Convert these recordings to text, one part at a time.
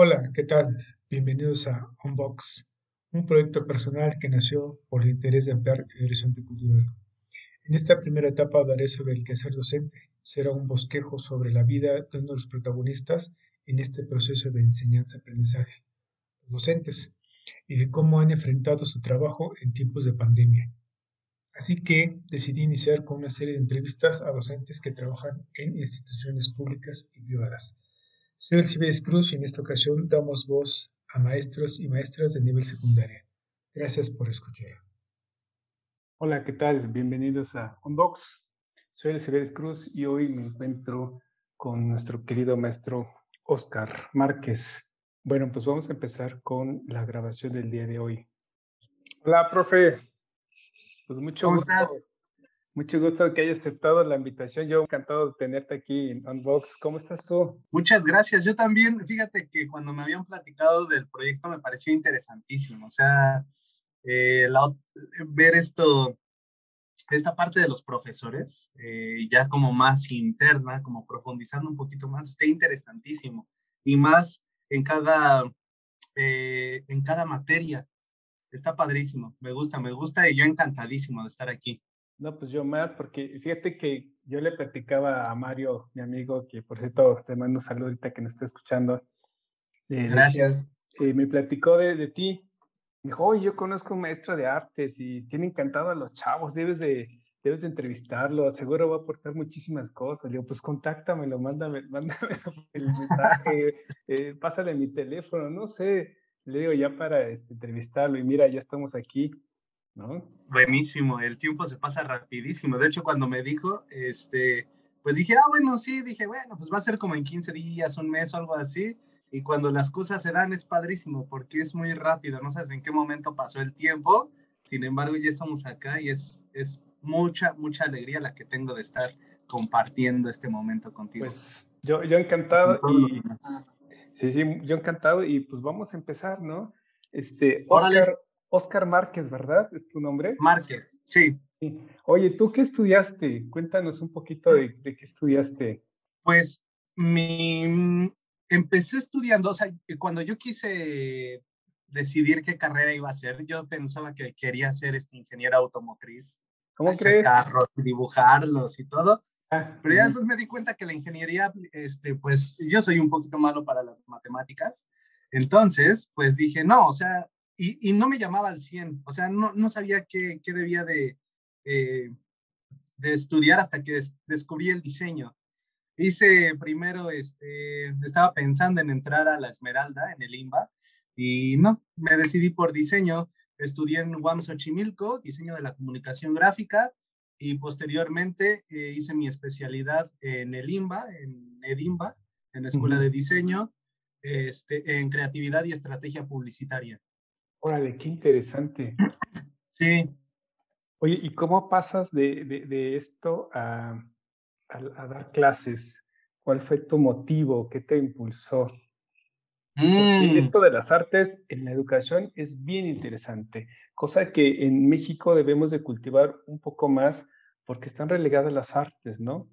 Hola, ¿qué tal? Bienvenidos a Unbox, un proyecto personal que nació por el interés de ampliar el horizonte cultural. En esta primera etapa hablaré sobre el quehacer docente. Será un bosquejo sobre la vida de uno de los protagonistas en este proceso de enseñanza-aprendizaje, los docentes, y de cómo han enfrentado su trabajo en tiempos de pandemia. Así que decidí iniciar con una serie de entrevistas a docentes que trabajan en instituciones públicas y privadas soy Elcibedes Cruz y en esta ocasión damos voz a maestros y maestras de nivel secundaria. Gracias por escuchar. Hola, ¿qué tal? Bienvenidos a Unbox. Soy Elcibedes Cruz y hoy me encuentro con nuestro querido maestro Oscar Márquez. Bueno, pues vamos a empezar con la grabación del día de hoy. Hola, profe. Pues mucho ¿Cómo gusto. estás? Mucho gusto que hayas aceptado la invitación. Yo encantado de tenerte aquí en Unbox. ¿Cómo estás tú? Muchas gracias. Yo también, fíjate que cuando me habían platicado del proyecto me pareció interesantísimo. O sea, eh, la ver esto, esta parte de los profesores, eh, ya como más interna, como profundizando un poquito más, está interesantísimo. Y más en cada, eh, en cada materia. Está padrísimo. Me gusta, me gusta y yo encantadísimo de estar aquí. No, pues yo más, porque fíjate que yo le platicaba a Mario, mi amigo, que por cierto te mando un saludo ahorita que nos está escuchando. Eh, Gracias. Eh, me platicó de, de ti. Dijo, oye, yo conozco un maestro de artes y tiene encantado a los chavos, debes de, debes de entrevistarlo, seguro va a aportar muchísimas cosas. Le digo, pues contáctamelo, mándame, mándame el mensaje, eh, pásale mi teléfono, no sé. Le digo, ya para este, entrevistarlo y mira, ya estamos aquí. ¿No? Buenísimo, el tiempo se pasa rapidísimo. De hecho, cuando me dijo, este, pues dije, ah, bueno, sí, dije, bueno, pues va a ser como en 15 días, un mes o algo así. Y cuando las cosas se dan es padrísimo porque es muy rápido, no sabes en qué momento pasó el tiempo. Sin embargo, ya estamos acá y es, es mucha, mucha alegría la que tengo de estar compartiendo este momento contigo. Pues yo, yo encantado. Y, sí, sí, yo encantado y pues vamos a empezar, ¿no? Este, Oscar, Oscar Márquez, ¿verdad? ¿Es tu nombre? Márquez, sí. sí. Oye, ¿tú qué estudiaste? Cuéntanos un poquito de, de, qué estudiaste. Pues mi, empecé estudiando, o sea, cuando yo quise decidir qué carrera iba a hacer, yo pensaba que quería ser este ingeniero automotriz. ¿Cómo hacer crees? carros, dibujarlos y todo. Ah, Pero ya después me di cuenta que la ingeniería, este, pues yo soy un poquito malo para las matemáticas. Entonces, pues dije, no, o sea, y, y, no me llamaba al 100, o sea, no, no sabía qué, qué debía de, eh, de, estudiar hasta que des, descubrí el diseño. Hice primero, este, estaba pensando en entrar a la Esmeralda, en el IMBA, y no, me decidí por diseño. Estudié en UAM Xochimilco, diseño de la comunicación gráfica, y posteriormente eh, hice mi especialidad en el IMBA, en EDIMBA, en la Escuela uh -huh. de Diseño, este, en creatividad y estrategia publicitaria. Órale, qué interesante. Sí. Oye, ¿y cómo pasas de, de, de esto a, a, a, dar clases? ¿Cuál fue tu motivo? ¿Qué te impulsó? Mm. esto de las artes en la educación es bien interesante, cosa que en México debemos de cultivar un poco más porque están relegadas las artes, ¿no?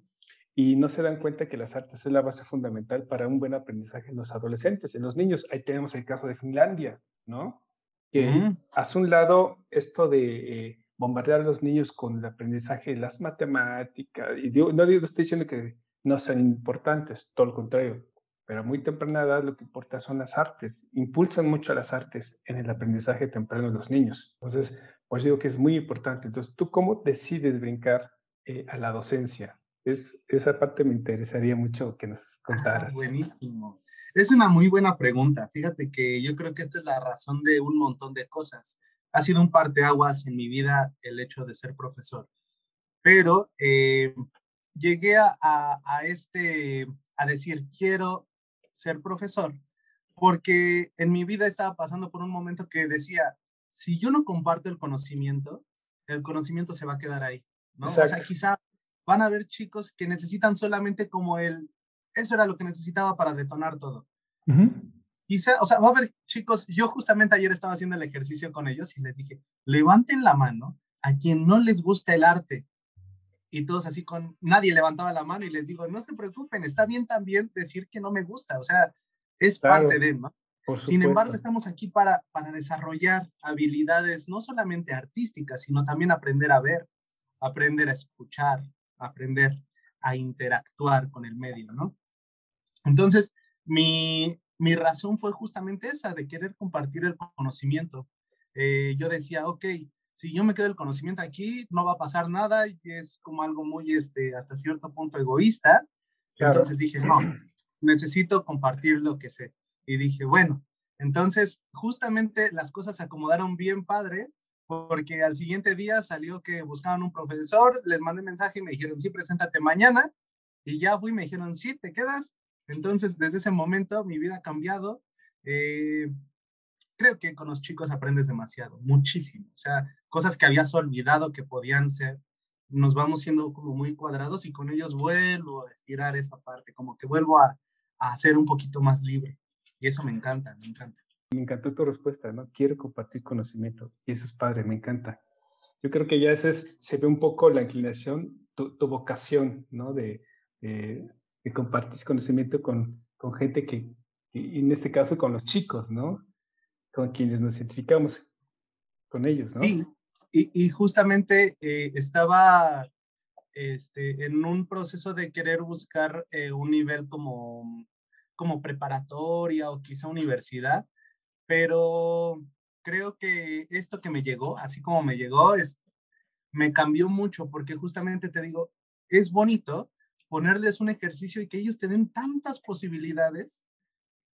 Y no se dan cuenta que las artes es la base fundamental para un buen aprendizaje en los adolescentes, en los niños. Ahí tenemos el caso de Finlandia, ¿no? Que mm. hace un lado esto de eh, bombardear a los niños con el aprendizaje de las matemáticas, y digo, no digo, estoy diciendo que no sean importantes, todo lo contrario, pero a muy temprana edad lo que importa son las artes, impulsan mucho a las artes en el aprendizaje temprano de los niños. Entonces, pues digo que es muy importante. Entonces, ¿tú cómo decides brincar eh, a la docencia? Es, esa parte me interesaría mucho que nos contaras. Ah, buenísimo. Es una muy buena pregunta. Fíjate que yo creo que esta es la razón de un montón de cosas. Ha sido un parteaguas en mi vida el hecho de ser profesor. Pero eh, llegué a, este, a decir, quiero ser profesor, porque en mi vida estaba pasando por un momento que decía, si yo no comparto el conocimiento, el conocimiento se va a quedar ahí, ¿no? O sea, quizá van a haber chicos que necesitan solamente como el, eso era lo que necesitaba para detonar todo. Quizá, o sea, va a haber chicos, yo justamente ayer estaba haciendo el ejercicio con ellos y les dije, levanten la mano a quien no les gusta el arte. Y todos así con, nadie levantaba la mano y les digo, no se preocupen, está bien también decir que no me gusta, o sea, es parte de, ¿no? Sin embargo, estamos aquí para, para desarrollar habilidades no solamente artísticas, sino también aprender a ver, aprender a escuchar, aprender a interactuar con el medio, ¿no? Entonces, mi, mi razón fue justamente esa, de querer compartir el conocimiento. Eh, yo decía, ok, si yo me quedo el conocimiento aquí, no va a pasar nada y es como algo muy, este, hasta cierto punto egoísta. Entonces dije, no, necesito compartir lo que sé. Y dije, bueno, entonces justamente las cosas se acomodaron bien padre, porque al siguiente día salió que buscaban un profesor, les mandé mensaje y me dijeron, sí, preséntate mañana. Y ya fui me dijeron, sí, te quedas. Entonces, desde ese momento mi vida ha cambiado. Eh, creo que con los chicos aprendes demasiado, muchísimo. O sea, cosas que habías olvidado que podían ser, nos vamos siendo como muy cuadrados y con ellos vuelvo a estirar esa parte, como que vuelvo a, a ser un poquito más libre. Y eso me encanta, me encanta. Me encantó tu respuesta, ¿no? Quiero compartir conocimiento. Y eso es padre, me encanta. Yo creo que ya ese es, se ve un poco la inclinación, tu, vocación, ¿no? De, de, compartir conocimiento con, con gente que, en este caso con los chicos, ¿no? Con quienes nos identificamos con ellos, ¿no? Sí, y, y justamente eh, estaba este, en un proceso de querer buscar eh, un nivel como, como preparatoria o quizá universidad, pero creo que esto que me llegó, así como me llegó, es, me cambió mucho porque justamente te digo, es bonito ponerles un ejercicio y que ellos tengan tantas posibilidades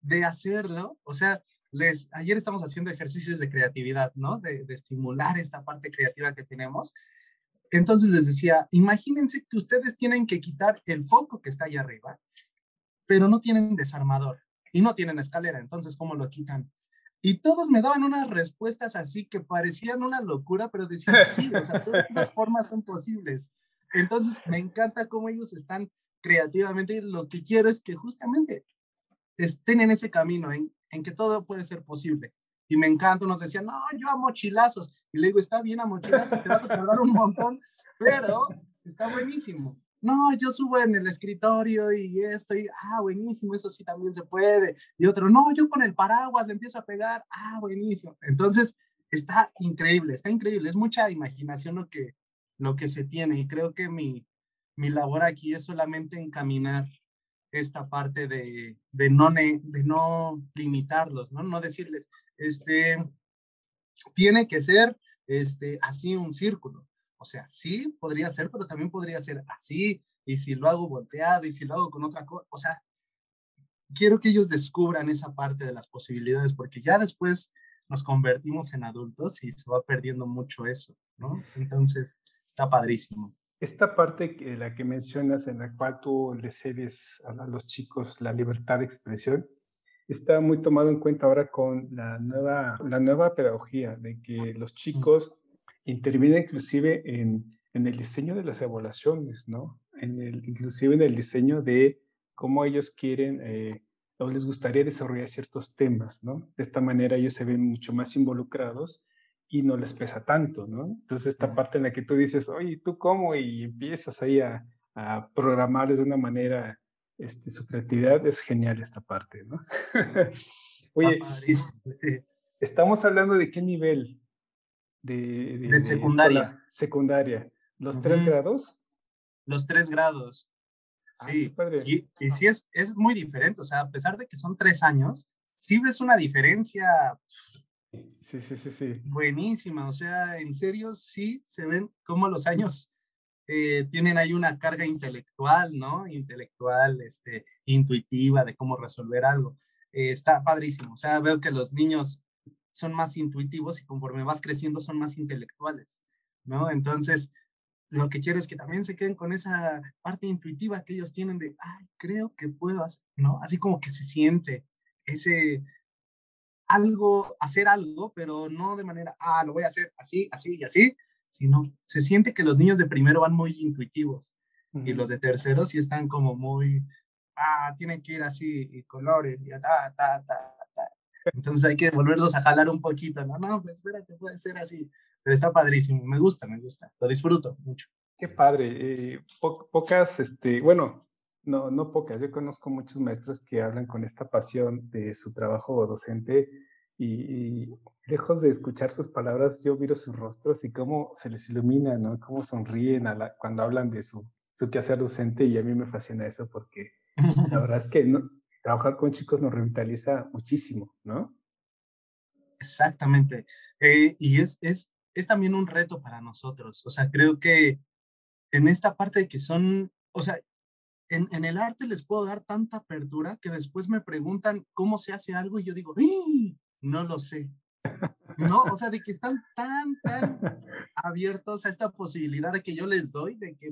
de hacerlo. O sea, les, ayer estamos haciendo ejercicios de creatividad, ¿no? De, de estimular esta parte creativa que tenemos entonces les decía, imagínense que ustedes tienen que quitar el foco que está ahí arriba, pero no tienen desarmador y no tienen escalera, entonces ¿cómo lo quitan? Y todos me daban unas respuestas así que parecían una locura, pero decían, sí, o sea, todas esas formas son posibles. Entonces, me encanta cómo ellos están creativamente y lo que quiero es que justamente estén en ese camino, en, en que todo puede ser posible y me encanta, nos decían, no, yo a mochilazos. Y le digo, está bien a mochilazos, te vas a tardar un montón, pero está buenísimo. No, yo subo en el escritorio y esto, y, ah, buenísimo, eso sí también se puede. Y otro, no, yo con el paraguas le empiezo a pegar, ah, buenísimo. Entonces, está increíble, está increíble, es mucha imaginación lo que, lo que se tiene y creo que mi, mi labor aquí es solamente encaminar esta parte de, de, no, de no limitarlos, ¿no? No decirles, este, tiene que ser este, así un círculo. O sea, sí podría ser, pero también podría ser así, y si lo hago volteado, y si lo hago con otra cosa, o sea, quiero que ellos descubran esa parte de las posibilidades, porque ya después nos convertimos en adultos y se va perdiendo mucho eso, ¿no? Entonces, está padrísimo. Esta parte que la que mencionas, en la cual tú le cedes a los chicos la libertad de expresión, está muy tomado en cuenta ahora con la nueva, la nueva pedagogía, de que los chicos intervienen inclusive en, en el diseño de las evaluaciones, ¿no? En el, inclusive en el diseño de cómo ellos quieren eh, o les gustaría desarrollar ciertos temas, ¿no? De esta manera ellos se ven mucho más involucrados y no les pesa tanto, ¿no? Entonces esta parte en la que tú dices, oye, ¿tú cómo? Y empiezas ahí a, a programarles de una manera este, su creatividad es genial esta parte, ¿no? Oye, estamos hablando de qué nivel de, de, secundaria. secundaria. ¿Los tres grados? Los tres grados. Ah, sí, y, y, sí es, es muy diferente, o sea, a pesar de que son tres años, sí ves una diferencia. Sí, sí, sí, sí. Buenísima, o sea, en serio, sí se ven como los años eh, tienen ahí una carga intelectual, ¿no? Intelectual, este, intuitiva de cómo resolver algo. Eh, está padrísimo. O sea, veo que los niños son más intuitivos y conforme vas creciendo son más intelectuales, ¿no? Entonces, lo que quiero es que también se queden con esa parte intuitiva que ellos tienen de, ay, creo que puedo hacer, ¿no? Así como que se siente ese, algo, hacer algo, pero no de manera, ah, lo voy a hacer así, así y así, sino se siente que los niños de primero van muy intuitivos y los de tercero sí están como muy, ah, tienen que ir así, y colores, y ta, ta, ta, ta. Entonces hay que volverlos a jalar un poquito, no, no, pues espérate, puede ser así, pero está padrísimo, me gusta, me gusta, lo disfruto mucho. Qué padre, eh, pocas, este, bueno, no, no pocas, yo conozco muchos maestros que hablan con esta pasión de su trabajo docente y, lejos de escuchar sus palabras, yo miro sus rostros y cómo se les ilumina, ¿no? Cómo sonríen cuando hablan de su, su quehacer docente y a mí me fascina eso porque la verdad es que trabajar con chicos nos revitaliza muchísimo, ¿no? Exactamente. Eh, y es, es, es también un reto para nosotros. O sea, creo que en esta parte de que son, o sea, en, en, el arte les puedo dar tanta apertura que después me preguntan cómo se hace algo y yo digo, no lo sé. No, o sea, de que están tan, tan abiertos a esta posibilidad de que yo les doy, de que,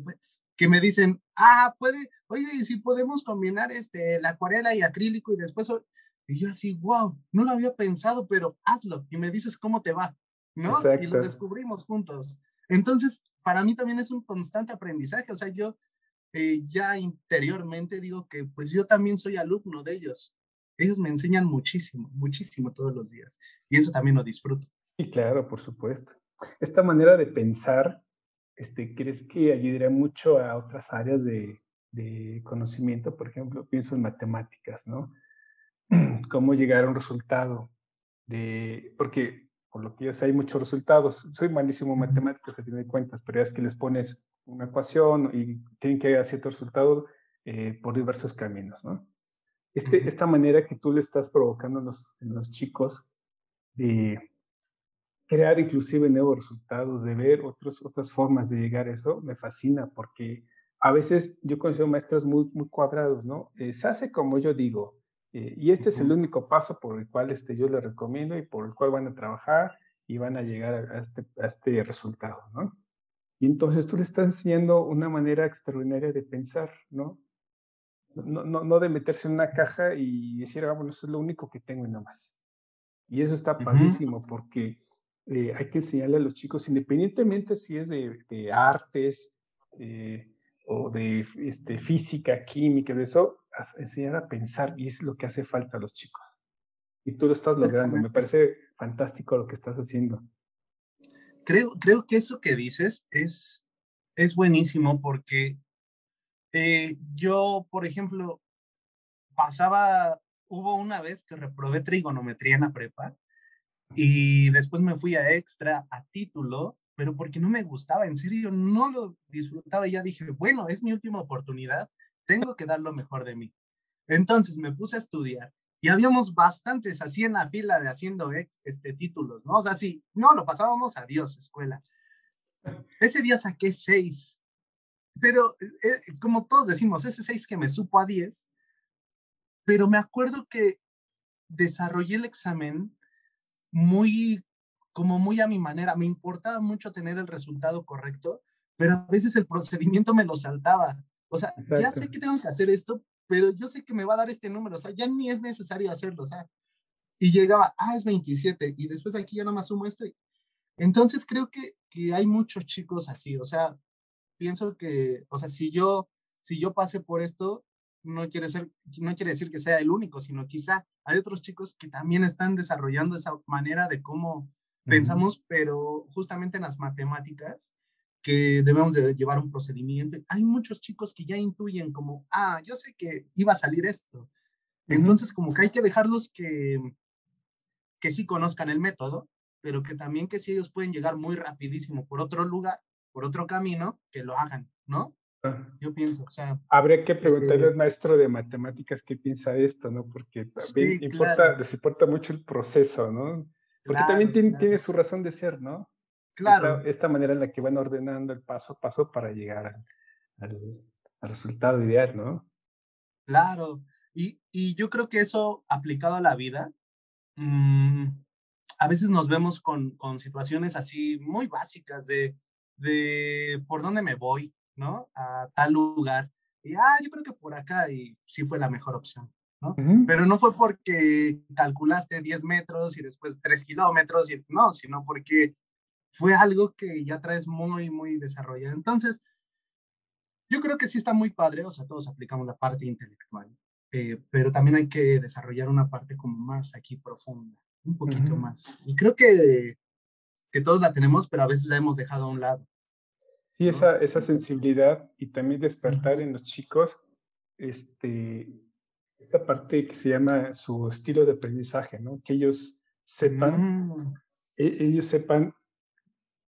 que me dicen, ah, puede, oye, si podemos combinar este, la acuarela y acrílico y después, y yo así, wow, no lo había pensado, pero hazlo y me dices cómo te va, ¿no? Y lo descubrimos juntos. Entonces, para mí también es un constante aprendizaje, o sea, yo eh, ya interiormente digo que pues yo también soy alumno de ellos. Ellos me enseñan muchísimo, muchísimo todos los días y eso también lo disfruto. Sí, claro, por supuesto. Esta manera de pensar este, ¿crees que ayudaría mucho a otras áreas de, de conocimiento? Por ejemplo, pienso en matemáticas, ¿no? ¿Cómo llegar a un resultado? De, porque por lo que yo sé hay muchos resultados. Soy malísimo en matemáticas, a fin de cuentas, pero es que les pones una ecuación y tienen que llegar a cierto resultado eh, por diversos caminos, ¿no? Este, esta manera que tú le estás provocando los, en los chicos de crear inclusive nuevos resultados, de ver otros, otras formas de llegar a eso, me fascina porque a veces yo considero maestros muy, muy cuadrados, ¿no? Eh, se hace como yo digo, eh, y este es el único paso por el cual este, yo les recomiendo y por el cual van a trabajar y van a llegar a este, a este resultado, ¿no? Y entonces tú le estás enseñando una manera extraordinaria de pensar, ¿no? No, no, no de meterse en una caja y decir, ah, bueno, eso es lo único que tengo y nada más. Y eso está padrísimo porque eh, hay que enseñarle a los chicos, independientemente si es de, artes eh, o de este, física, química, de eso, enseñar a pensar y es lo que hace falta a los chicos. Y tú lo estás logrando, me parece fantástico lo que estás haciendo. Creo, creo que eso que dices es, es buenísimo porque eh, yo, por ejemplo, pasaba, hubo una vez que reprobé trigonometría en la prepa y después me fui a extra, a título, pero porque no me gustaba, en serio, no lo disfrutaba. Y ya dije, bueno, es mi última oportunidad, tengo que dar lo mejor de mí. Entonces me puse a estudiar y habíamos bastantes así en la fila de haciendo este, títulos, ¿no? O sea, sí, no, lo pasábamos a Dios, escuela. Ese día saqué seis, pero eh, como todos decimos, ese seis que me supo a diez, pero me acuerdo que desarrollé el examen muy, como muy a mi manera. Me importaba mucho tener el resultado correcto, pero a veces el procedimiento me lo saltaba. O sea, ya sé que tengo que hacer esto, pero yo sé que me va a dar este número, o sea, ya ni es necesario hacerlo, o sea, y llegaba, ah, es 27, y después de aquí ya nomás sumo esto. Entonces creo que, que hay muchos chicos así, o sea, pienso que, o sea, si yo, si yo pasé por esto, no quiere, ser, no quiere decir que sea el único, sino quizá hay otros chicos que también están desarrollando esa manera de cómo pensamos, pero justamente en las matemáticas, que debemos de llevar un procedimiento. Hay muchos chicos que ya intuyen como, ah, yo sé que iba a salir esto. Entonces, como que hay que dejarlos que, que sí conozcan el método, pero que también que si ellos pueden llegar muy rapidísimo por otro lugar, por otro camino, que lo hagan, ¿no? Yo pienso, o sea. Habría que preguntarle al maestro de matemáticas qué piensa de esto, ¿no? Porque también importa, les importa mucho el proceso, ¿no? Porque también tiene, su razón de ser, ¿no? Claro. Esta, manera en la que van ordenando el paso a paso para llegar al, resultado ideal, ¿no? Claro. Y, y, yo creo que eso aplicado a la vida, mm, a veces nos vemos con, con situaciones así muy básicas de, de por dónde me voy, ¿no? A tal lugar. Y, ah, yo creo que por acá y sí fue la mejor opción. ¿no? Pero no fue porque calculaste 10 metros y después 3 kilómetros, y, no, sino porque fue algo que ya traes muy, muy desarrollado. Entonces, yo creo que sí está muy padre, o sea, todos aplicamos la parte intelectual, eh, pero también hay que desarrollar una parte como más aquí profunda, un poquito más. Y creo que, que todos la tenemos, pero a veces la hemos dejado a un lado. Sí, esa, esa sensibilidad y también despertar en los chicos este, esta parte que se llama su estilo de aprendizaje, ¿no? Que ellos sepan, mm. e, ellos sepan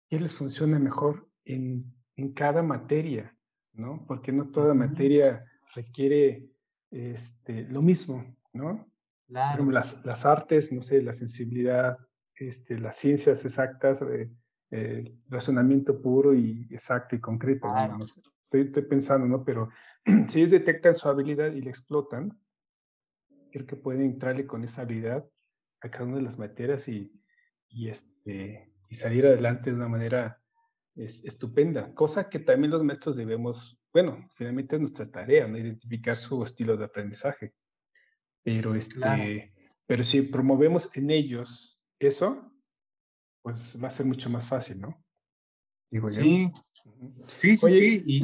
qué les funciona mejor en, en cada materia, ¿no? Porque no toda materia requiere este, lo mismo, ¿no? Claro. Las, las artes, no sé, la sensibilidad, este, las ciencias exactas, eh, el razonamiento puro y exacto y concreto. estoy, estoy, pensando, ¿no? Pero si ellos detectan su habilidad y la explotan, creo que pueden entrarle con esa habilidad a cada una de las materias y, y, este, y salir adelante de una manera es, estupenda, cosa que también los maestros debemos, bueno, finalmente es nuestra tarea, ¿no? identificar su estilo de aprendizaje. Pero, este, pero si promovemos en ellos eso, pues va a ser mucho más fácil, ¿no? Digo sí. sí, sí, sí, y,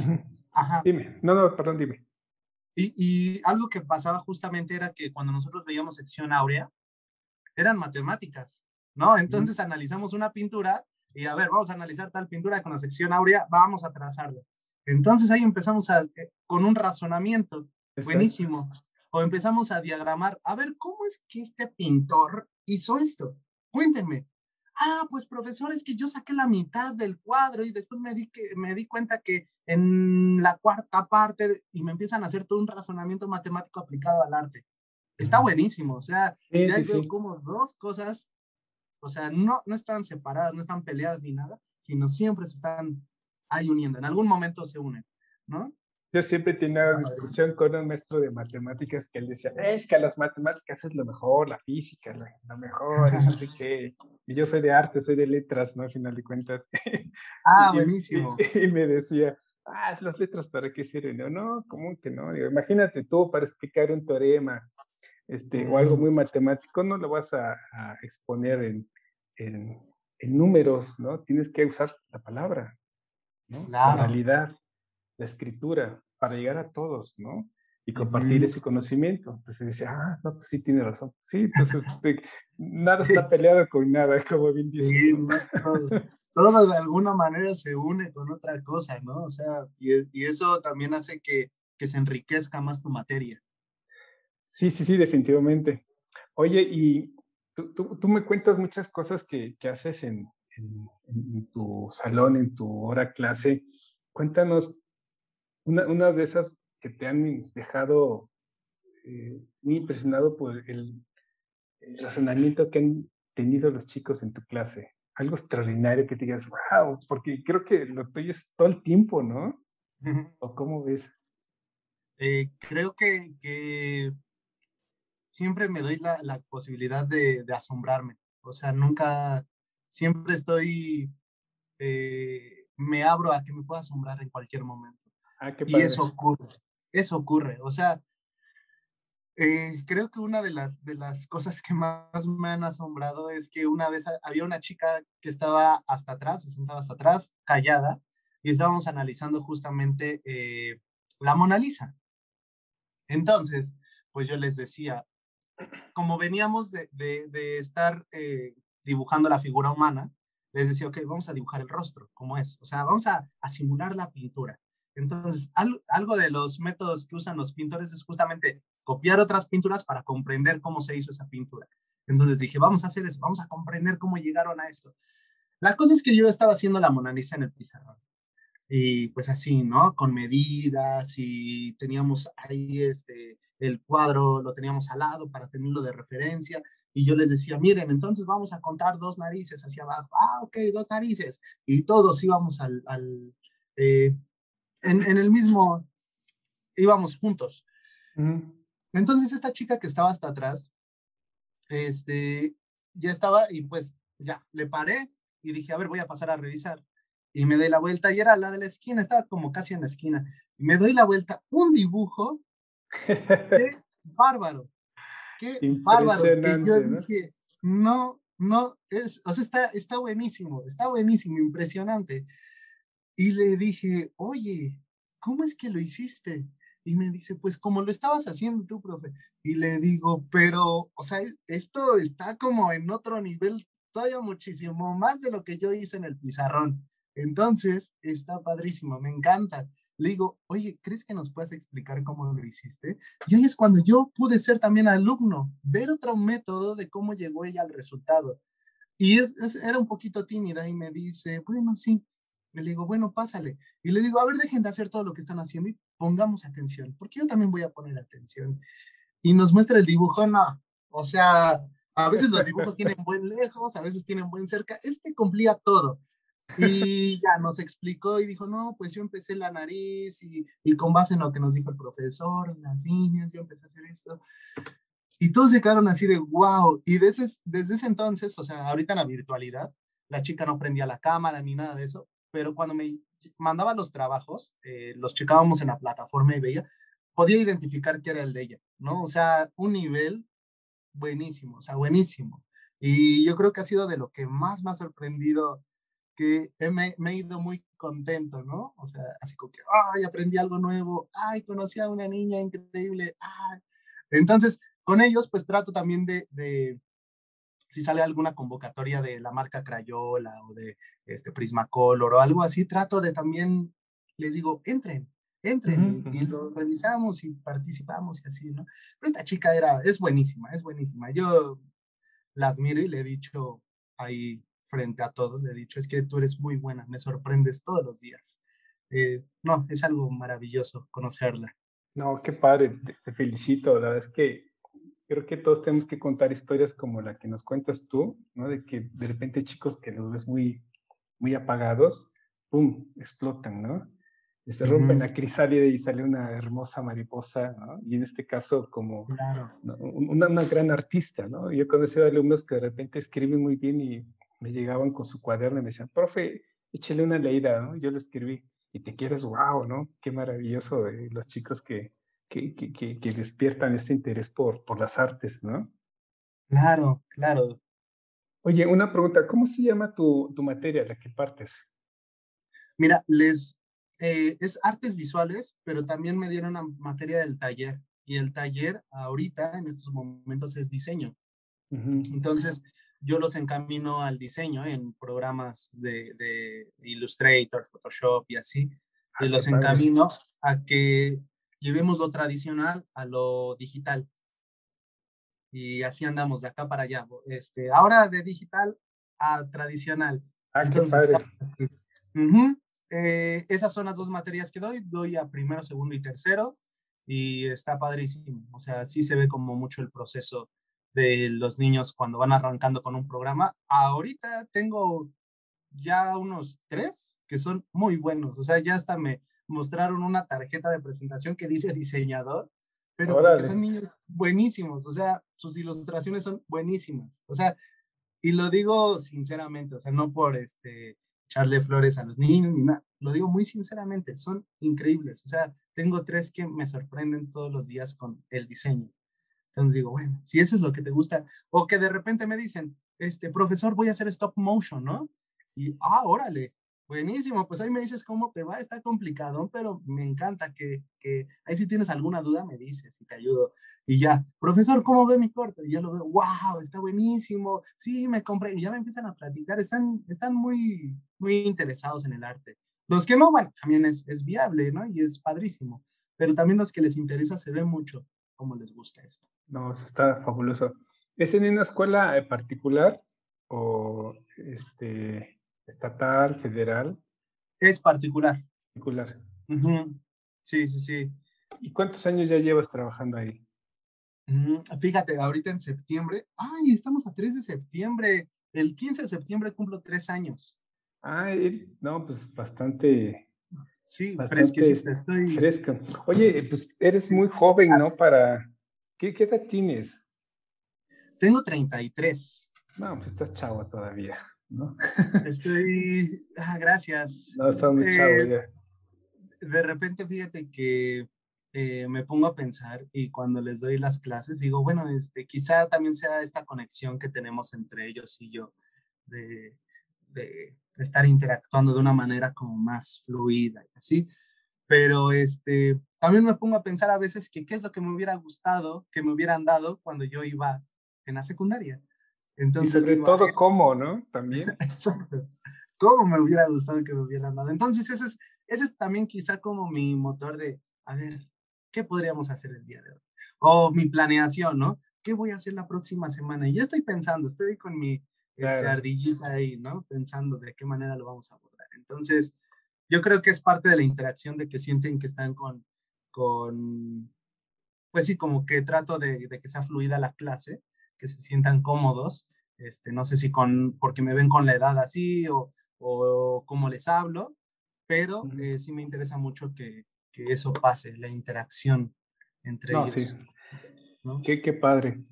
ajá. Dime, no, no, perdón, dime. Y, y, algo que pasaba justamente era que cuando nosotros veíamos sección áurea, eran matemáticas, ¿no? Entonces analizamos una pintura y a ver, vamos a analizar tal pintura con la sección áurea, vamos a trazarla. Entonces ahí empezamos a, eh, con un razonamiento buenísimo. O empezamos a diagramar, a ver, ¿cómo es que este pintor hizo esto? Cuéntenme. Ah, pues profesor, es que yo saqué la mitad del cuadro y después me di, que, me di cuenta que en la cuarta parte y me empiezan a hacer todo un razonamiento matemático aplicado al arte. Está buenísimo, o sea, ya veo como dos cosas o sea, no, no están separadas, no están peleadas ni nada, sino siempre se están ahí uniendo. En algún momento se unen, ¿no? Yo siempre tenía una discusión con un maestro de matemáticas que él decía, es que las matemáticas es lo mejor, la física, lo, mejor, no sé qué. Y yo soy de arte, soy de letras, ¿no? Al final de cuentas. Ah, buenísimo. Y, me decía, ah, las letras para qué sirven. No, no, ¿cómo que no? Digo, imagínate tú para explicar un teorema este, o algo muy matemático, no lo vas a, a exponer en, en, números, ¿no? Tienes que usar la palabra, ¿no? La realidad, la escritura, para llegar a todos, ¿no? Y compartir ese conocimiento. Entonces dice, ah, no, pues sí tiene razón. Sí, entonces este, nada está peleado con nada, como bien dice. Sí, todo, de alguna manera se une con otra cosa, ¿no? O sea, y, y eso también hace que, que se enriquezca más tu materia. Sí, sí, sí, definitivamente. Oye, y tú, tú, me cuentas muchas cosas que, que haces en, en, tu salón, en tu hora clase. Cuéntanos una, una de esas que te han dejado eh, muy impresionado por el, razonamiento que han tenido los chicos en tu clase. Algo extraordinario que te digas, wow, porque creo que lo tuyo es todo el tiempo, ¿no? ¿O cómo ves? Eh, creo que, que siempre me doy la, la posibilidad de, de, asombrarme. O sea, nunca, siempre estoy, eh, me abro a que me pueda asombrar en cualquier momento. Ah, y eso ocurre, eso ocurre. O sea, eh, creo que una de las, de las cosas que más me han asombrado es que una vez había una chica que estaba hasta atrás, se sentaba hasta atrás, callada, y estábamos analizando justamente eh, la Mona Lisa. Entonces, pues yo les decía, como veníamos de, de, estar eh, dibujando la figura humana, les decía, ok, vamos a dibujar el rostro, como es. O sea, vamos a, simular la pintura. Entonces, algo de los métodos que usan los pintores es justamente copiar otras pinturas para comprender cómo se hizo esa pintura. Entonces dije, vamos a hacer eso, vamos a comprender cómo llegaron a esto. La cosa es que yo estaba haciendo la Mona Lisa en el pizarrón. Y pues así, ¿no? Con medidas y teníamos ahí este, el cuadro, lo teníamos al lado para tenerlo de referencia. Y yo les decía, miren, entonces vamos a contar dos narices hacia abajo. Ah, ok, dos narices. Y todos íbamos al, al eh, en, en, el mismo, íbamos juntos. Entonces esta chica que estaba hasta atrás, este, ya estaba y pues ya, le paré y dije, a ver, voy a pasar a revisar y me doy la vuelta y era la de la esquina, estaba como casi en la esquina. Y me doy la vuelta, un dibujo bárbaro. qué bárbaro. Que yo dije, no, no, es, o sea, está, está buenísimo, está buenísimo, impresionante. Y le dije, oye, ¿cómo es que lo hiciste? Y me dice, pues como lo estabas haciendo tú, profe. Y le digo, pero, o sea, esto está como en otro nivel, todavía muchísimo más de lo que yo hice en el pizarrón. Entonces, está padrísimo, me encanta. Le digo, oye, ¿crees que nos puedes explicar cómo lo hiciste? Y ahí es cuando yo pude ser también alumno, ver otro método de cómo llegó ella al resultado. Y es, era un poquito tímida y me dice, bueno, sí. Le digo, bueno, pásale. Y le digo, a ver, dejen de hacer todo lo que están haciendo y pongamos atención, porque yo también voy a poner atención. Y nos muestra el dibujo, no. O sea, a veces los dibujos tienen buen lejos, a veces tienen buen cerca. Este cumplía todo. Y ya nos explicó y dijo, no, pues yo empecé la nariz y, y con base en lo que nos dijo el profesor, las líneas, yo empecé a hacer esto. Y todos se quedaron así de, wow. Y desde, desde ese entonces, o sea, ahorita en la virtualidad, la chica no prendía la cámara ni nada de eso, pero cuando me mandaba los trabajos, eh, los checábamos en la plataforma y veía, podía identificar que era el de ella, ¿no? O sea, un nivel buenísimo, o sea, buenísimo. Y yo creo que ha sido de lo que más me ha sorprendido que me, me, he ido muy contento, ¿no? O sea, así como que, ay, aprendí algo nuevo, ay, conocí a una niña increíble, ay. Entonces, con ellos, pues trato también de, de, si sale alguna convocatoria de la marca Crayola o de este Prismacolor o algo así, trato de también, les digo, entren, entren y, lo revisamos y participamos y así, ¿no? Pero esta chica era, es buenísima, es buenísima. Yo la admiro y le he dicho ahí frente a todos, le he dicho, es que tú eres muy buena, me sorprendes todos los días. Eh, no, es algo maravilloso conocerla. No, qué padre, te, felicito, la verdad es que creo que todos tenemos que contar historias como la que nos cuentas tú, ¿no? De que de repente chicos que los ves muy, muy apagados, ¡pum!, explotan, ¿no? Y se rompen la crisálida y sale una hermosa mariposa, ¿no? Y en este caso como una, una, gran artista, ¿no? Yo he conocido alumnos que de repente escriben muy bien y me llegaban con su cuaderno y me decían, profe, échale una leída, ¿no? Yo lo escribí y te quieres, wow, ¿no? Qué maravilloso de los chicos que, que, que, que, despiertan este interés por, por las artes, ¿no? Claro, claro. Oye, una pregunta, ¿cómo se llama tu, tu materia, la que partes? Mira, les, eh, es artes visuales, pero también me dieron una materia del taller. Y el taller ahorita, en estos momentos, es diseño. Entonces, yo los encamino al diseño en programas de, de Illustrator, Photoshop y así. Ah, y los encamino a que llevemos lo tradicional a lo digital. Y así andamos de acá para allá. Este, ahora de digital a tradicional. Ah, Entonces, eh, esas son las dos materias que doy. Doy a primero, segundo y tercero. Y está padrísimo. O sea, sí se ve como mucho el proceso de los niños cuando van arrancando con un programa. Ahorita tengo ya unos tres que son muy buenos, o sea, ya hasta me mostraron una tarjeta de presentación que dice diseñador, pero que son niños buenísimos, o sea, sus ilustraciones son buenísimas, o sea, y lo digo sinceramente, o sea, no por este echarle flores a los niños ni nada, lo digo muy sinceramente, son increíbles, o sea, tengo tres que me sorprenden todos los días con el diseño. Entonces digo, bueno, si eso es lo que te gusta, o que de repente me dicen, este, profesor, voy a hacer stop motion, ¿no? Y, ah, órale, buenísimo, pues ahí me dices cómo te va, está complicado, pero me encanta que, que ahí si tienes alguna duda me dices y te ayudo. Y ya, profesor, ¿cómo ve mi corto? Y ya lo veo, wow, está buenísimo, sí, me compré, y ya me empiezan a platicar, están, están muy, muy interesados en el arte. Los que no, bueno, también es, es viable, ¿no? Y es padrísimo, pero también los que les interesa se ve mucho cómo les gusta esto. No, está fabuloso. ¿Es en una escuela particular o este, estatal, federal? Es particular. Particular. Sí, sí, sí. ¿Y cuántos años ya llevas trabajando ahí? fíjate, ahorita en septiembre, ay, estamos a 3 de septiembre, el 15 de septiembre cumplo tres años. Ay, no, pues bastante. Sí, fresquecita, estoy. Fresco. Oye, pues eres muy joven, ¿no? Para, ¿Qué, ¿Qué, edad tienes? Tengo 33. No, pues estás chavo todavía, ¿no? Estoy. Ah, gracias. No, estás muy chavo eh, ya. De repente, fíjate que eh, me pongo a pensar y cuando les doy las clases digo, bueno, este, quizá también sea esta conexión que tenemos entre ellos y yo de, de estar interactuando de una manera como más fluida y así. Pero este, también me pongo a pensar a veces que qué es lo que me hubiera gustado que me hubieran dado cuando yo iba en la secundaria. Entonces, y sobre todo cómo, ¿no? También. Exacto. ¿Cómo me hubiera gustado que me hubieran dado? Entonces, ese es, ese es también quizá como mi motor de, a ver, ¿qué podríamos hacer el día de hoy? O mi planeación, ¿no? ¿Qué voy a hacer la próxima semana? Y ya estoy pensando, estoy con mi este, ardillita ahí, ¿no? Pensando de qué manera lo vamos a abordar. Entonces, yo creo que es parte de la interacción de que sienten que están con, con pues sí, como que trato de, de que sea fluida la clase, que se sientan cómodos, este, no sé si con, porque me ven con la edad así o, o cómo les hablo, pero eh, sí me interesa mucho que, que, eso pase, la interacción entre ellos. Sí. ¿no? Qué, qué, padre.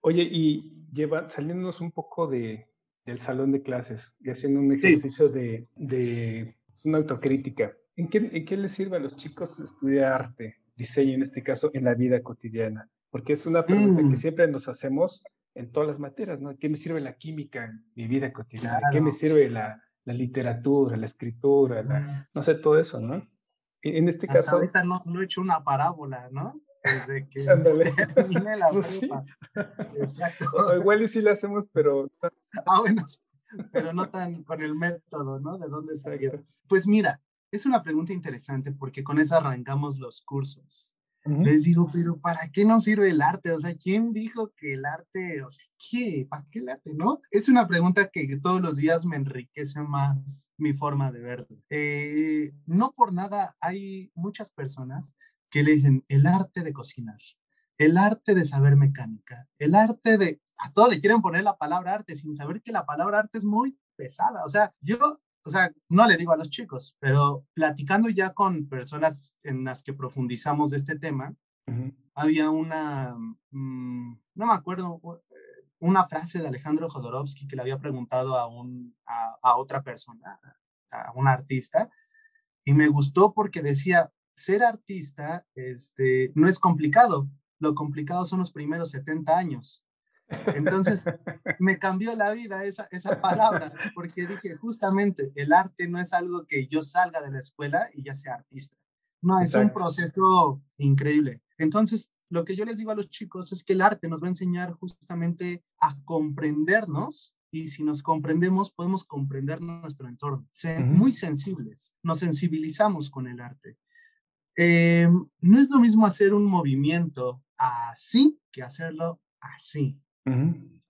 Oye, y lleva, saliéndonos un poco de, del salón de clases y haciendo un ejercicio de, de una autocrítica. ¿En qué, ¿En qué les sirve a los chicos estudiar arte, diseño en este caso, en la vida cotidiana? Porque es una pregunta que mm. siempre nos hacemos en todas las materias, ¿no? ¿Qué me sirve la química en mi vida cotidiana? ¿Qué me sirve la, la literatura, la escritura, mm. no sé, todo eso, ¿no? En este Hasta caso... ahorita no, no, he hecho una parábola, ¿no? Desde que terminé la prepa. Exacto. igual y sí la hacemos, pero... ah, bueno, pero no tan con el método, ¿no? ¿De dónde salió? Pues mira, es una pregunta interesante porque con eso arrancamos los cursos. Les digo, pero ¿para qué nos sirve el arte? O sea, ¿quién dijo que el arte, o sea, qué? ¿Para qué el arte, no? Es una pregunta que todos los días me enriquece más mi forma de verlo. Eh, no por nada hay muchas personas que le dicen el arte de cocinar, el arte de saber mecánica, el arte de... A todos le quieren poner la palabra arte sin saber que la palabra arte es muy pesada. O sea, yo o sea, no le digo a los chicos, pero platicando ya con personas en las que profundizamos de este tema, había una, mm, no me acuerdo, una frase de Alejandro Jodorowsky que le había preguntado a, un, a, otra persona, a un artista, y me gustó porque decía, ser artista este, no es complicado, lo complicado son los primeros 70 años. Entonces, me cambió la vida esa, esa palabra, porque dije, justamente, el arte no es algo que yo salga de la escuela y ya sea artista. No, es un proceso increíble. Entonces, lo que yo les digo a los chicos es que el arte nos va a enseñar justamente a comprendernos y si nos comprendemos, podemos comprender nuestro entorno. Ser muy sensibles, nos sensibilizamos con el arte. Eh, no es lo mismo hacer un movimiento así que hacerlo así.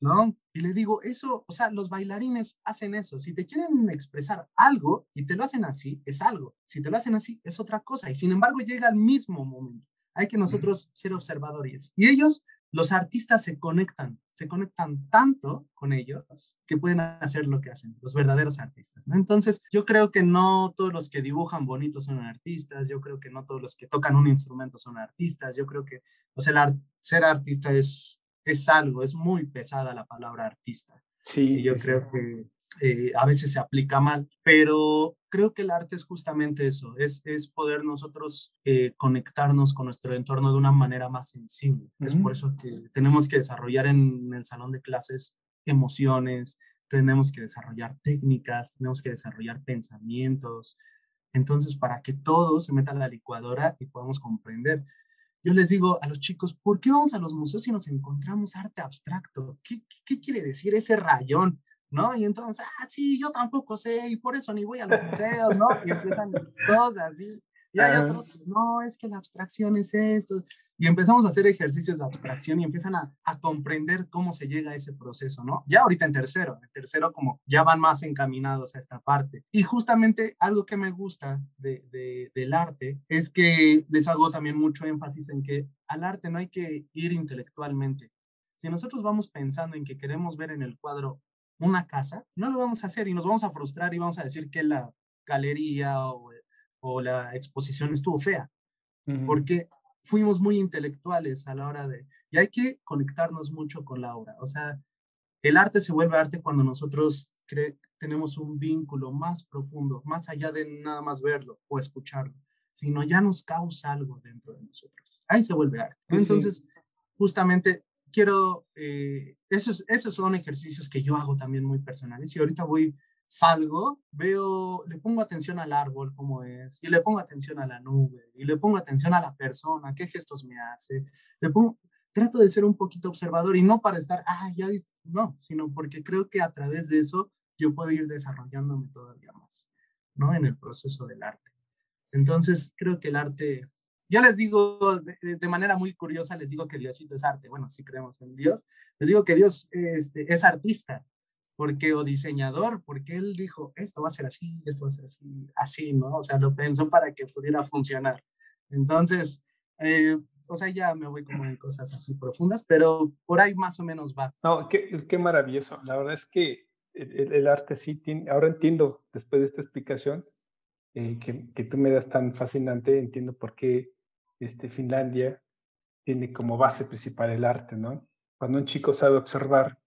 ¿No? Y le digo, eso, o sea, los bailarines hacen eso. Si te quieren expresar algo y te lo hacen así, es algo. Si te lo hacen así, es otra cosa. Y sin embargo, llega al mismo momento. Hay que nosotros ser observadores. Y ellos, los artistas, se conectan, se conectan tanto con ellos que pueden hacer lo que hacen, los verdaderos artistas. ¿no? Entonces, yo creo que no todos los que dibujan bonito son artistas. Yo creo que no todos los que tocan un instrumento son artistas. Yo creo que, o sea, ser artista es es algo, es muy pesada la palabra artista. Sí. Y yo creo que eh, a veces se aplica mal, pero creo que el arte es justamente eso, es, es poder nosotros eh, conectarnos con nuestro entorno de una manera más sensible. Es por eso que tenemos que desarrollar en el salón de clases emociones, tenemos que desarrollar técnicas, tenemos que desarrollar pensamientos. Entonces, para que todo se meta en la licuadora y podamos comprender yo les digo a los chicos, ¿por qué vamos a los museos si nos encontramos arte abstracto? ¿Qué, qué quiere decir ese rayón? ¿No? Y entonces, ah, sí, yo tampoco sé y por eso ni voy a los museos, ¿no? Y empiezan todos así. Y hay otros, no, es que la abstracción es esto y empezamos a hacer ejercicios de abstracción y empiezan a, a, comprender cómo se llega a ese proceso, ¿no? Ya ahorita en tercero, en tercero como ya van más encaminados a esta parte. Y justamente algo que me gusta de, de, del arte es que les hago también mucho énfasis en que al arte no hay que ir intelectualmente. Si nosotros vamos pensando en que queremos ver en el cuadro una casa, no lo vamos a hacer y nos vamos a frustrar y vamos a decir que la galería o, o la exposición estuvo fea. Porque fuimos muy intelectuales a la hora de, y hay que conectarnos mucho con la obra. O sea, el arte se vuelve arte cuando nosotros tenemos un vínculo más profundo, más allá de nada más verlo o escucharlo. sino ya nos causa algo dentro de nosotros. Ahí se vuelve arte. Entonces, justamente quiero, eh, esos, esos son ejercicios que yo hago también muy personales y ahorita voy, salgo, veo, le pongo atención al árbol como es, y le pongo atención a la nube, y le pongo atención a la persona, qué gestos me hace, le pongo, trato de ser un poquito observador y no para estar, ah, ya viste, no, sino porque creo que a través de eso yo puedo ir desarrollándome todavía más, ¿no? En el proceso del arte. Entonces, creo que el arte ya les digo de, manera muy curiosa, les digo que Diosito es arte. Bueno, si creemos en Dios. Les digo que Dios este, es artista, porque o diseñador, porque él dijo, esto va a ser así, esto va a ser así, así, ¿no? O sea, lo pensó para que pudiera funcionar. Entonces, eh, o sea, ya me voy como en cosas así profundas, pero por ahí más o menos va. No, qué, qué maravilloso. La verdad es que el, arte sí tiene, ahora entiendo, después de esta explicación, eh, que, que, tú me das tan fascinante, entiendo por qué este, Finlandia tiene como base principal el arte, ¿no? Cuando un chico sabe observar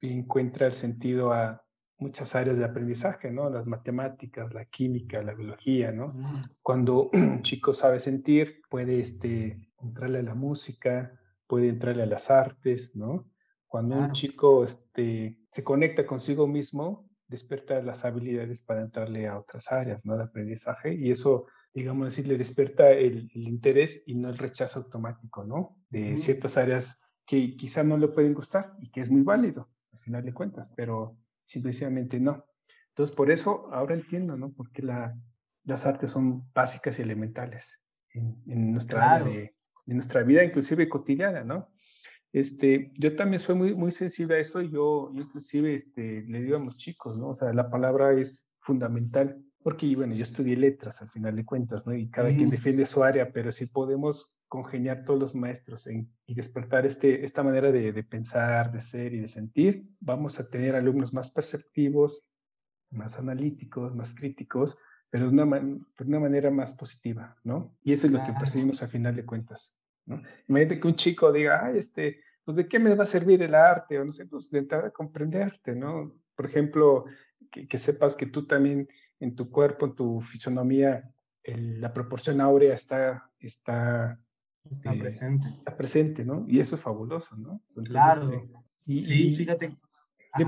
y encuentra el sentido a muchas áreas de aprendizaje, ¿no? Las matemáticas, la química, la biología, ¿no? Mm. Cuando un chico sabe sentir, puede este, entrarle a la música, puede entrarle a las artes, ¿no? Cuando un chico este, se conecta consigo mismo, despierta las habilidades para entrarle a otras áreas, ¿no? De aprendizaje y eso digamos así, le despierta el, interés y no el rechazo automático, ¿no? De ciertas áreas que quizá no le pueden gustar y que es muy válido, al final de cuentas, pero simplemente no. Entonces, por eso ahora entiendo, ¿no? Porque la, las artes son básicas y elementales en, nuestra, de, en nuestra vida, inclusive cotidiana, ¿no? Este, yo también soy muy, muy sensible a eso y yo, inclusive este, le digo a los chicos, ¿no? O sea, la palabra es fundamental porque, bueno, yo estudié letras al final de cuentas, ¿no? Y cada quien defiende su área, pero si podemos congeniar todos los maestros y despertar este, esta manera de, de, pensar, de ser y de sentir, vamos a tener alumnos más perceptivos, más analíticos, más críticos, pero de una, de una manera más positiva, ¿no? Y eso es lo que percibimos al final de cuentas, ¿no? Imagínate que un chico diga, ay, este, pues ¿de qué me va a servir el arte? O no sé, pues de entrar a comprenderte, ¿no? Por ejemplo, que, que sepas que tú también en tu cuerpo, en tu fisonomía, la proporción áurea está, está, está eh, presente. Está presente, ¿no? Y eso es fabuloso, ¿no? claro. Este, sí, fíjate.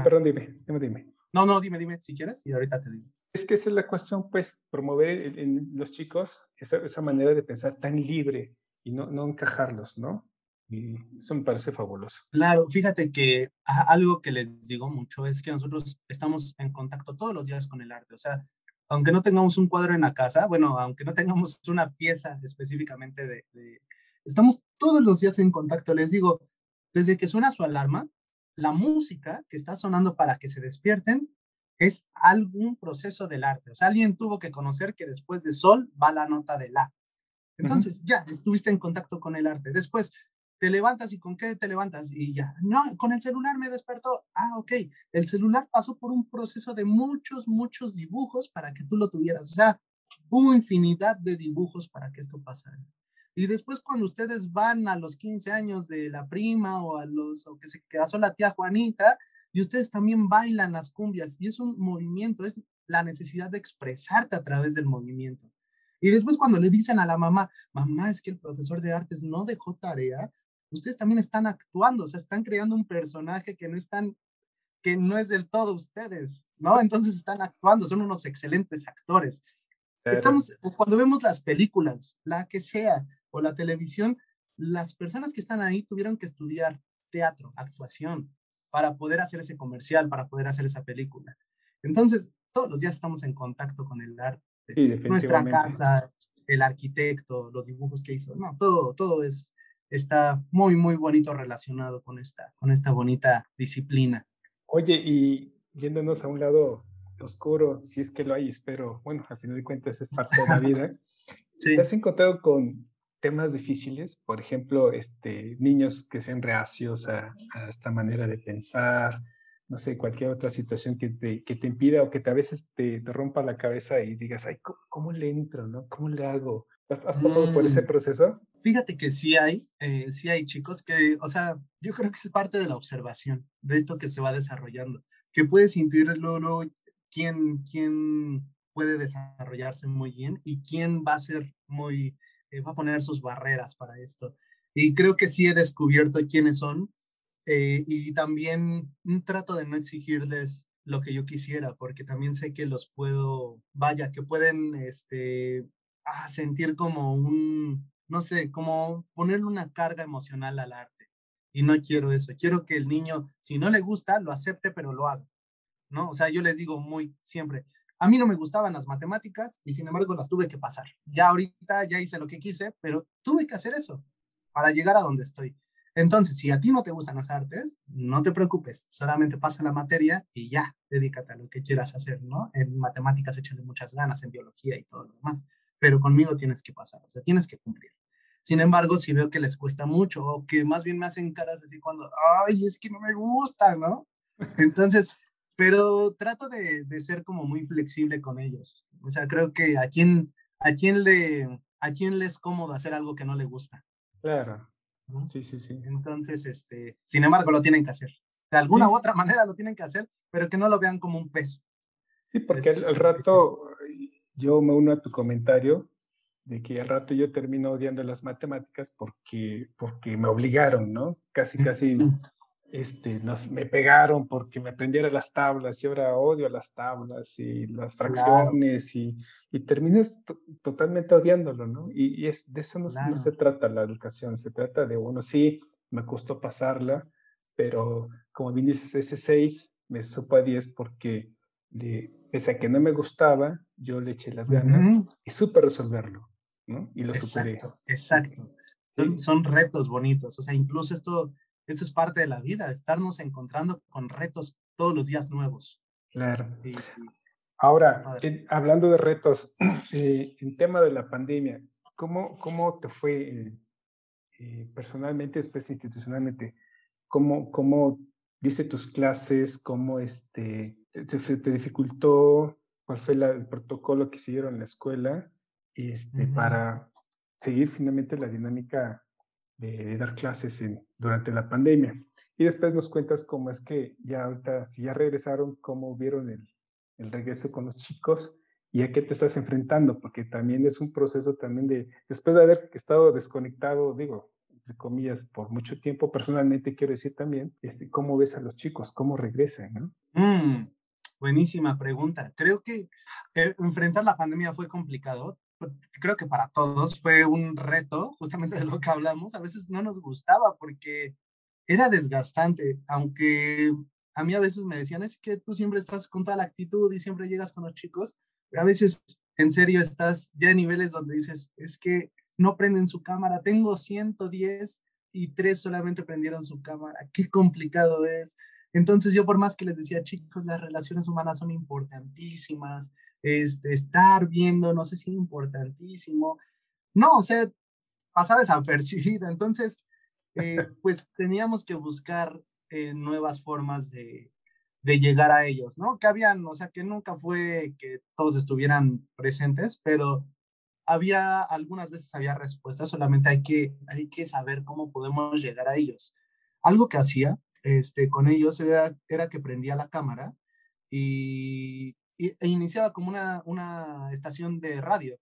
perdón, dime, dime, dime. No, no, dime, dime, si quieres, y ahorita te digo. Es que esa es la cuestión, pues, promover en, los chicos esa, esa, manera de pensar tan libre y no, no encajarlos, ¿no? Y eso me parece fabuloso. Claro, fíjate que algo que les digo mucho es que nosotros estamos en contacto todos los días con el arte. O sea, aunque no tengamos un cuadro en la casa, bueno, aunque no tengamos una pieza específicamente de, Estamos todos los días en contacto. Les digo, desde que suena su alarma, la música que está sonando para que se despierten es algún proceso del arte. O sea, alguien tuvo que conocer que después de sol va la nota de la. Entonces, ya, estuviste en contacto con el arte. Después, te levantas y con qué te levantas y ya, no, con el celular me despertó. Ah, ok, el celular pasó por un proceso de muchos, muchos dibujos para que tú lo tuvieras. O sea, hubo infinidad de dibujos para que esto pasara. Y después cuando ustedes van a los 15 años de la prima o a los, o que se casó la tía Juanita, y ustedes también bailan las cumbias, y es un movimiento, es la necesidad de expresarte a través del movimiento. Y después cuando le dicen a la mamá, mamá, es que el profesor de artes no dejó tarea, ustedes también están actuando, o sea, están creando un personaje que no están, que no es del todo ustedes, ¿no? Entonces están actuando, son unos excelentes actores. Estamos, cuando vemos las películas, la que sea, o la televisión, las personas que están ahí tuvieron que estudiar teatro, actuación, para poder hacer ese comercial, para poder hacer esa película. Entonces, todos los días estamos en contacto con el arte. Nuestra casa, el arquitecto, los dibujos que hizo, no, todo, todo es está muy, muy bonito relacionado con esta, con esta bonita disciplina. Oye, y yéndonos a un lado oscuro, si es que lo hay, espero, bueno, al final de cuentas es parte de la vida. ¿Te has encontrado con temas difíciles? Por ejemplo, este, niños que sean reacios a, esta manera de pensar, no sé, cualquier otra situación que te, que te impida o que te, a veces te, rompa la cabeza y digas, ay, ¿cómo, le entro? ¿no? ¿Cómo le hago? ¿Has, pasado por ese mm. proceso? Fíjate que sí hay, eh, sí hay chicos que, o sea, yo creo que es parte de la observación, de esto que se va desarrollando, que puedes intuirlo luego quién, quién puede desarrollarse muy bien y quién va a ser muy, eh, va a poner sus barreras para esto. Y creo que sí he descubierto quiénes son eh, y también trato de no exigirles lo que yo quisiera, porque también sé que los puedo, vaya, que pueden este, ah, sentir como un, no sé, como ponerle una carga emocional al arte. Y no quiero eso. Quiero que el niño, si no le gusta, lo acepte, pero lo haga. ¿No? O sea, yo les digo muy siempre, a mí no me gustaban las matemáticas y sin embargo las tuve que pasar. Ya ahorita ya hice lo que quise, pero tuve que hacer eso para llegar a donde estoy. Entonces, si a ti no te gustan las artes, no te preocupes, solamente pasa la materia y ya, dedícate a lo que quieras hacer, ¿no? En matemáticas échale muchas ganas, en biología y todo lo demás, pero conmigo tienes que pasar, o sea, tienes que cumplir. Sin embargo, si veo que les cuesta mucho o que más bien me hacen caras así cuando, ay, es que no me gusta, ¿no? Entonces, pero trato de, de, ser como muy flexible con ellos. O sea, creo que a quién, a quién le, a quién le es cómodo hacer algo que no le gusta. Claro. Sí, sí, sí. Entonces, este, sin embargo, lo tienen que hacer. De alguna u otra manera lo tienen que hacer, pero que no lo vean como un peso. Sí, porque al, rato yo me uno a tu comentario de que al rato yo termino odiando las matemáticas porque, porque me obligaron, ¿no? Casi, casi este, nos, me pegaron porque me aprendiera las tablas y ahora odio las tablas y las fracciones y, y terminas totalmente odiándolo, ¿no? Y, es, de eso no, se trata la educación, se trata de uno, sí, me costó pasarla, pero como bien dices, ese 6 me supo a 10 porque de, pese a que no me gustaba, yo le eché las ganas y supe resolverlo, ¿no? Y lo exacto, Exacto. Son, son retos bonitos, o sea, incluso esto eso es parte de la vida, estarnos encontrando con retos todos los días nuevos. Claro. Ahora, hablando de retos, eh, en tema de la pandemia, ¿cómo, cómo te fue eh, eh, personalmente, después institucionalmente? ¿Cómo, cómo viste tus clases? ¿Cómo este, te, dificultó? ¿Cuál fue el protocolo que siguieron en la escuela este, para seguir finalmente la dinámica de, dar clases durante la pandemia. Y después nos cuentas cómo es que ya ahorita, si ya regresaron, cómo vieron el, el regreso con los chicos y a qué te estás enfrentando, porque también es un proceso también de, después de haber estado desconectado, digo, entre comillas, por mucho tiempo, personalmente quiero decir también, este, ¿cómo ves a los chicos? ¿Cómo regresan? ¿no? Mm, buenísima pregunta. Creo que eh, enfrentar la pandemia fue complicado. Pues, creo que para todos fue un reto, justamente de lo que hablamos. A veces no nos gustaba porque era desgastante, aunque a mí a veces me decían, es que tú siempre estás con toda la actitud y siempre llegas con los chicos, pero a veces en serio estás ya en niveles donde dices, es que no prenden su cámara, tengo 110 y tres solamente prendieron su cámara, qué complicado es. Entonces yo por más que les decía, chicos, las relaciones humanas son importantísimas, este, estar viendo, no sé si es importantísimo. No, o sea, pasaba desapercibida. Entonces, eh, pues teníamos que buscar eh, nuevas formas de, de llegar a ellos, ¿no? Que habían, o sea, que nunca fue que todos estuvieran presentes, pero había, algunas veces había respuestas, solamente hay que, hay que saber cómo podemos llegar a ellos. Algo que hacía este, con ellos era, era que prendía la cámara y e iniciaba como una, una estación de radio.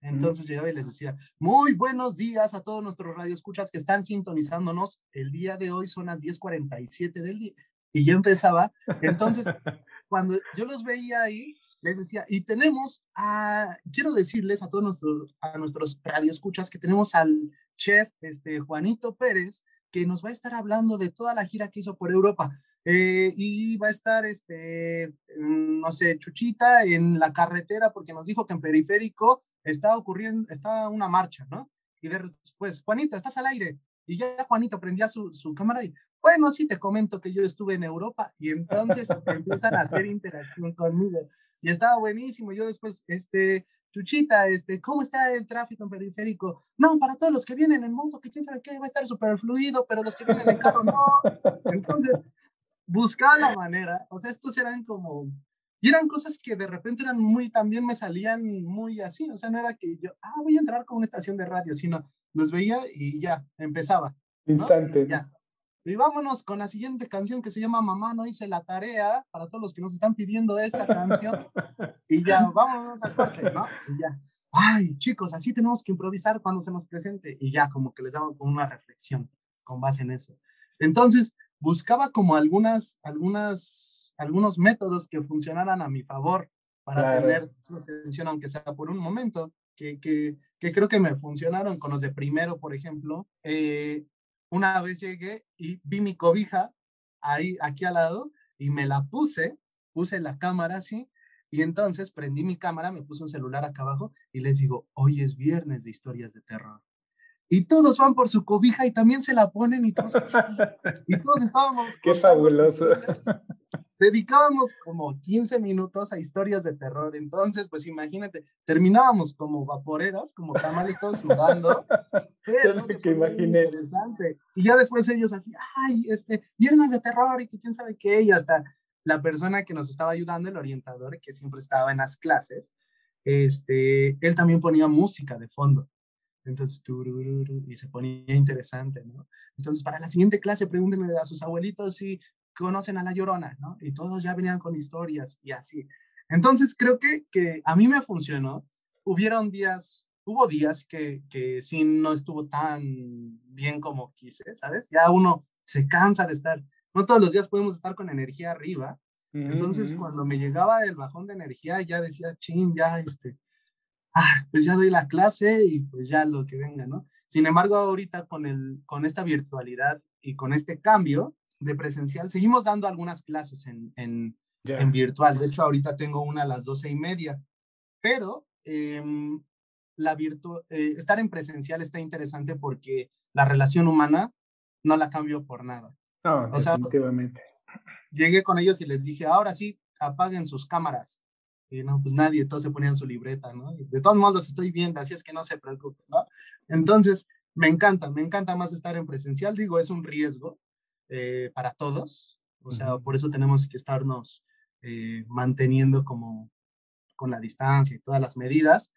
Entonces llegaba y les decía, muy buenos días a todos nuestros radioescuchas que están sintonizándonos. El día de hoy son las 10.47 del día. Y ya empezaba. Entonces, cuando yo los veía ahí, les decía, y tenemos a, quiero decirles a todos nuestros, a nuestros radioescuchas que tenemos al chef este, Juanito Pérez, que nos va a estar hablando de toda la gira que hizo por Europa. Eh, y va a estar, este, mm, no sé, Chuchita en la carretera porque nos dijo que en periférico está ocurriendo, está una marcha, ¿no? Y después, Juanito, estás al aire. Y ya Juanito prendía su, su cámara y, bueno, sí te comento que yo estuve en Europa y entonces empiezan a hacer interacción conmigo. Y estaba buenísimo. Yo después, este, Chuchita, este, ¿cómo está el tráfico en periférico? No, para todos los que vienen en moto, que quién sabe qué, va a estar súper fluido, pero los que vienen en carro no. Entonces, buscaba la manera, o sea, estos eran como, y eran cosas que de repente eran muy, también me salían muy así, o sea, no era que yo, ah, voy a entrar con una estación de radio, sino los veía y ya, empezaba. Instante. Ya. Y vámonos con la siguiente canción que se llama Mamá no hice la tarea, para todos los que nos están pidiendo esta canción. Y ya, vámonos al corte, ¿no? Y ya, ay, chicos, así tenemos que improvisar cuando se nos presente. Y ya, como que les damos como una reflexión con base en eso. Entonces, buscaba como algunas, algunas, algunos métodos que funcionaran a mi favor para tener su atención, aunque sea por un momento, que, que, que, creo que me funcionaron con los de primero, por ejemplo. Eh, una vez llegué y vi mi cobija ahí, aquí al lado, y me la puse, puse la cámara así, y entonces prendí mi cámara, me puse un celular acá abajo y les digo, hoy es viernes de historias de terror. Y todos van por su cobija y también se la ponen y todos, y todos estábamos. Qué fabuloso dedicábamos como 15 minutos a historias de terror. Entonces, pues imagínate, terminábamos como vaporeras, como tamales todos sudando. Pero que imaginé. Interesante. Y ya después ellos así, ay, este, viernes de terror y que quién sabe qué, y hasta la persona que nos estaba ayudando, el orientador, que siempre estaba en las clases, este, él también ponía música de fondo. Entonces, y se ponía interesante, ¿no? Entonces, para la siguiente clase, pregúntenle a sus abuelitos si conocen a la llorona, ¿no? Y todos ya venían con historias y así. Entonces creo que, que a mí me funcionó. Hubieron días, hubo días que, que sí no estuvo tan bien como quise, ¿sabes? Ya uno se cansa de estar, no todos los días podemos estar con energía arriba. Entonces cuando me llegaba el bajón de energía ya decía, ching, ya este, ah, pues ya doy la clase y pues ya lo que venga, ¿no? Sin embargo, ahorita con, el, con esta virtualidad y con este cambio, de presencial. Seguimos dando algunas clases en, en, en, virtual. De hecho, ahorita tengo una a las doce y media. Pero em, la virtu eh, estar en presencial está interesante porque la relación humana no la cambio por nada. No, definitivamente. llegué con ellos y les dije, ahora sí, apaguen sus cámaras. Y no, pues nadie, todos se ponían su libreta, ¿no? de todos modos estoy viendo, así es que no se preocupen, ¿no? Entonces, me encanta, me encanta más estar en presencial. Digo, es un riesgo, eh, para todos, o sea, por eso tenemos que estarnos eh, manteniendo como con la distancia y todas las medidas,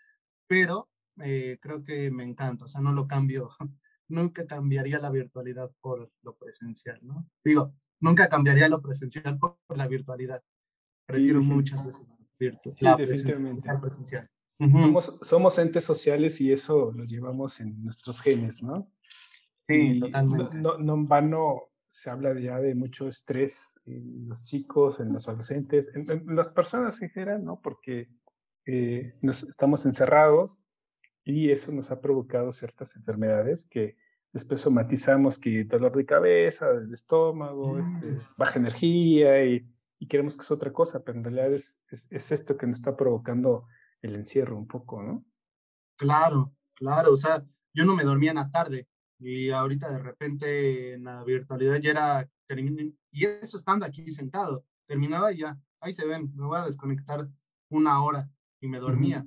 pero eh, creo que me encanta, o sea, no lo cambio, nunca cambiaría la virtualidad por lo presencial, ¿no? Digo, nunca cambiaría lo presencial por, la virtualidad. Prefiero muchas veces la presencial. presencial. somos, somos entes sociales y eso lo llevamos en nuestros genes, ¿no? Sí, totalmente. No, no, en vano se habla ya de mucho estrés en los chicos, en los adolescentes, en, las personas en general, ¿no? Porque eh, nos, estamos encerrados y eso nos ha provocado ciertas enfermedades que después somatizamos que dolor de cabeza, del estómago, este, mm. baja energía y, y, queremos que es otra cosa, pero en realidad es, es, es esto que nos está provocando el encierro un poco, ¿no? Claro, claro, o sea, yo no me dormía en la tarde, y ahorita de repente en la virtualidad ya era, y eso estando aquí sentado, terminaba y ya, ahí se ven, me voy a desconectar una hora y me dormía.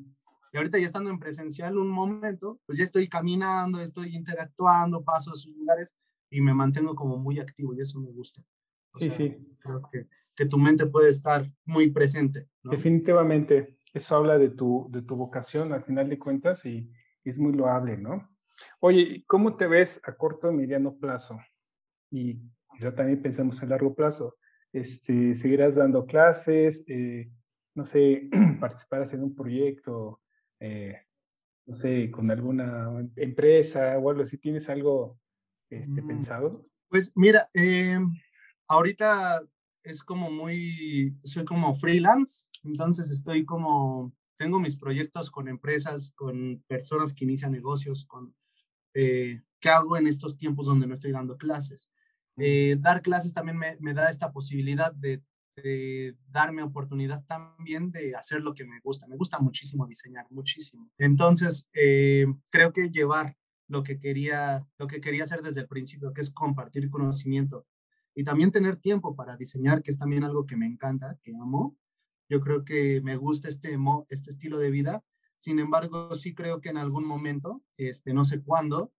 Y ahorita ya estando en presencial un momento, pues ya estoy caminando, estoy interactuando, paso a sus lugares y me mantengo como muy activo y eso me gusta. sí, sí. Creo que, que, tu mente puede estar muy presente. Definitivamente, eso habla de tu, de tu vocación al final de cuentas y es muy loable, ¿no? Oye, ¿cómo te ves a corto y mediano plazo? Y ya también pensamos en largo plazo. Este, ¿Seguirás dando clases? Eh, no sé, participarás en un proyecto, eh, no sé, con alguna empresa o algo así. ¿Tienes algo este, mm, pensado? Pues mira, eh, ahorita es como muy, soy como freelance, entonces estoy como, tengo mis proyectos con empresas, con personas que inician negocios, con eh, qué hago en estos tiempos donde no estoy dando clases. Eh, dar clases también me, da esta posibilidad de, darme oportunidad también de hacer lo que me gusta. Me gusta muchísimo diseñar, muchísimo. Entonces, eh, creo que llevar lo que quería, lo que quería hacer desde el principio, que es compartir conocimiento y también tener tiempo para diseñar, que es también algo que me encanta, que amo. Yo creo que me gusta este, este estilo de vida sin embargo, sí creo que en algún momento, este, no sé cuándo,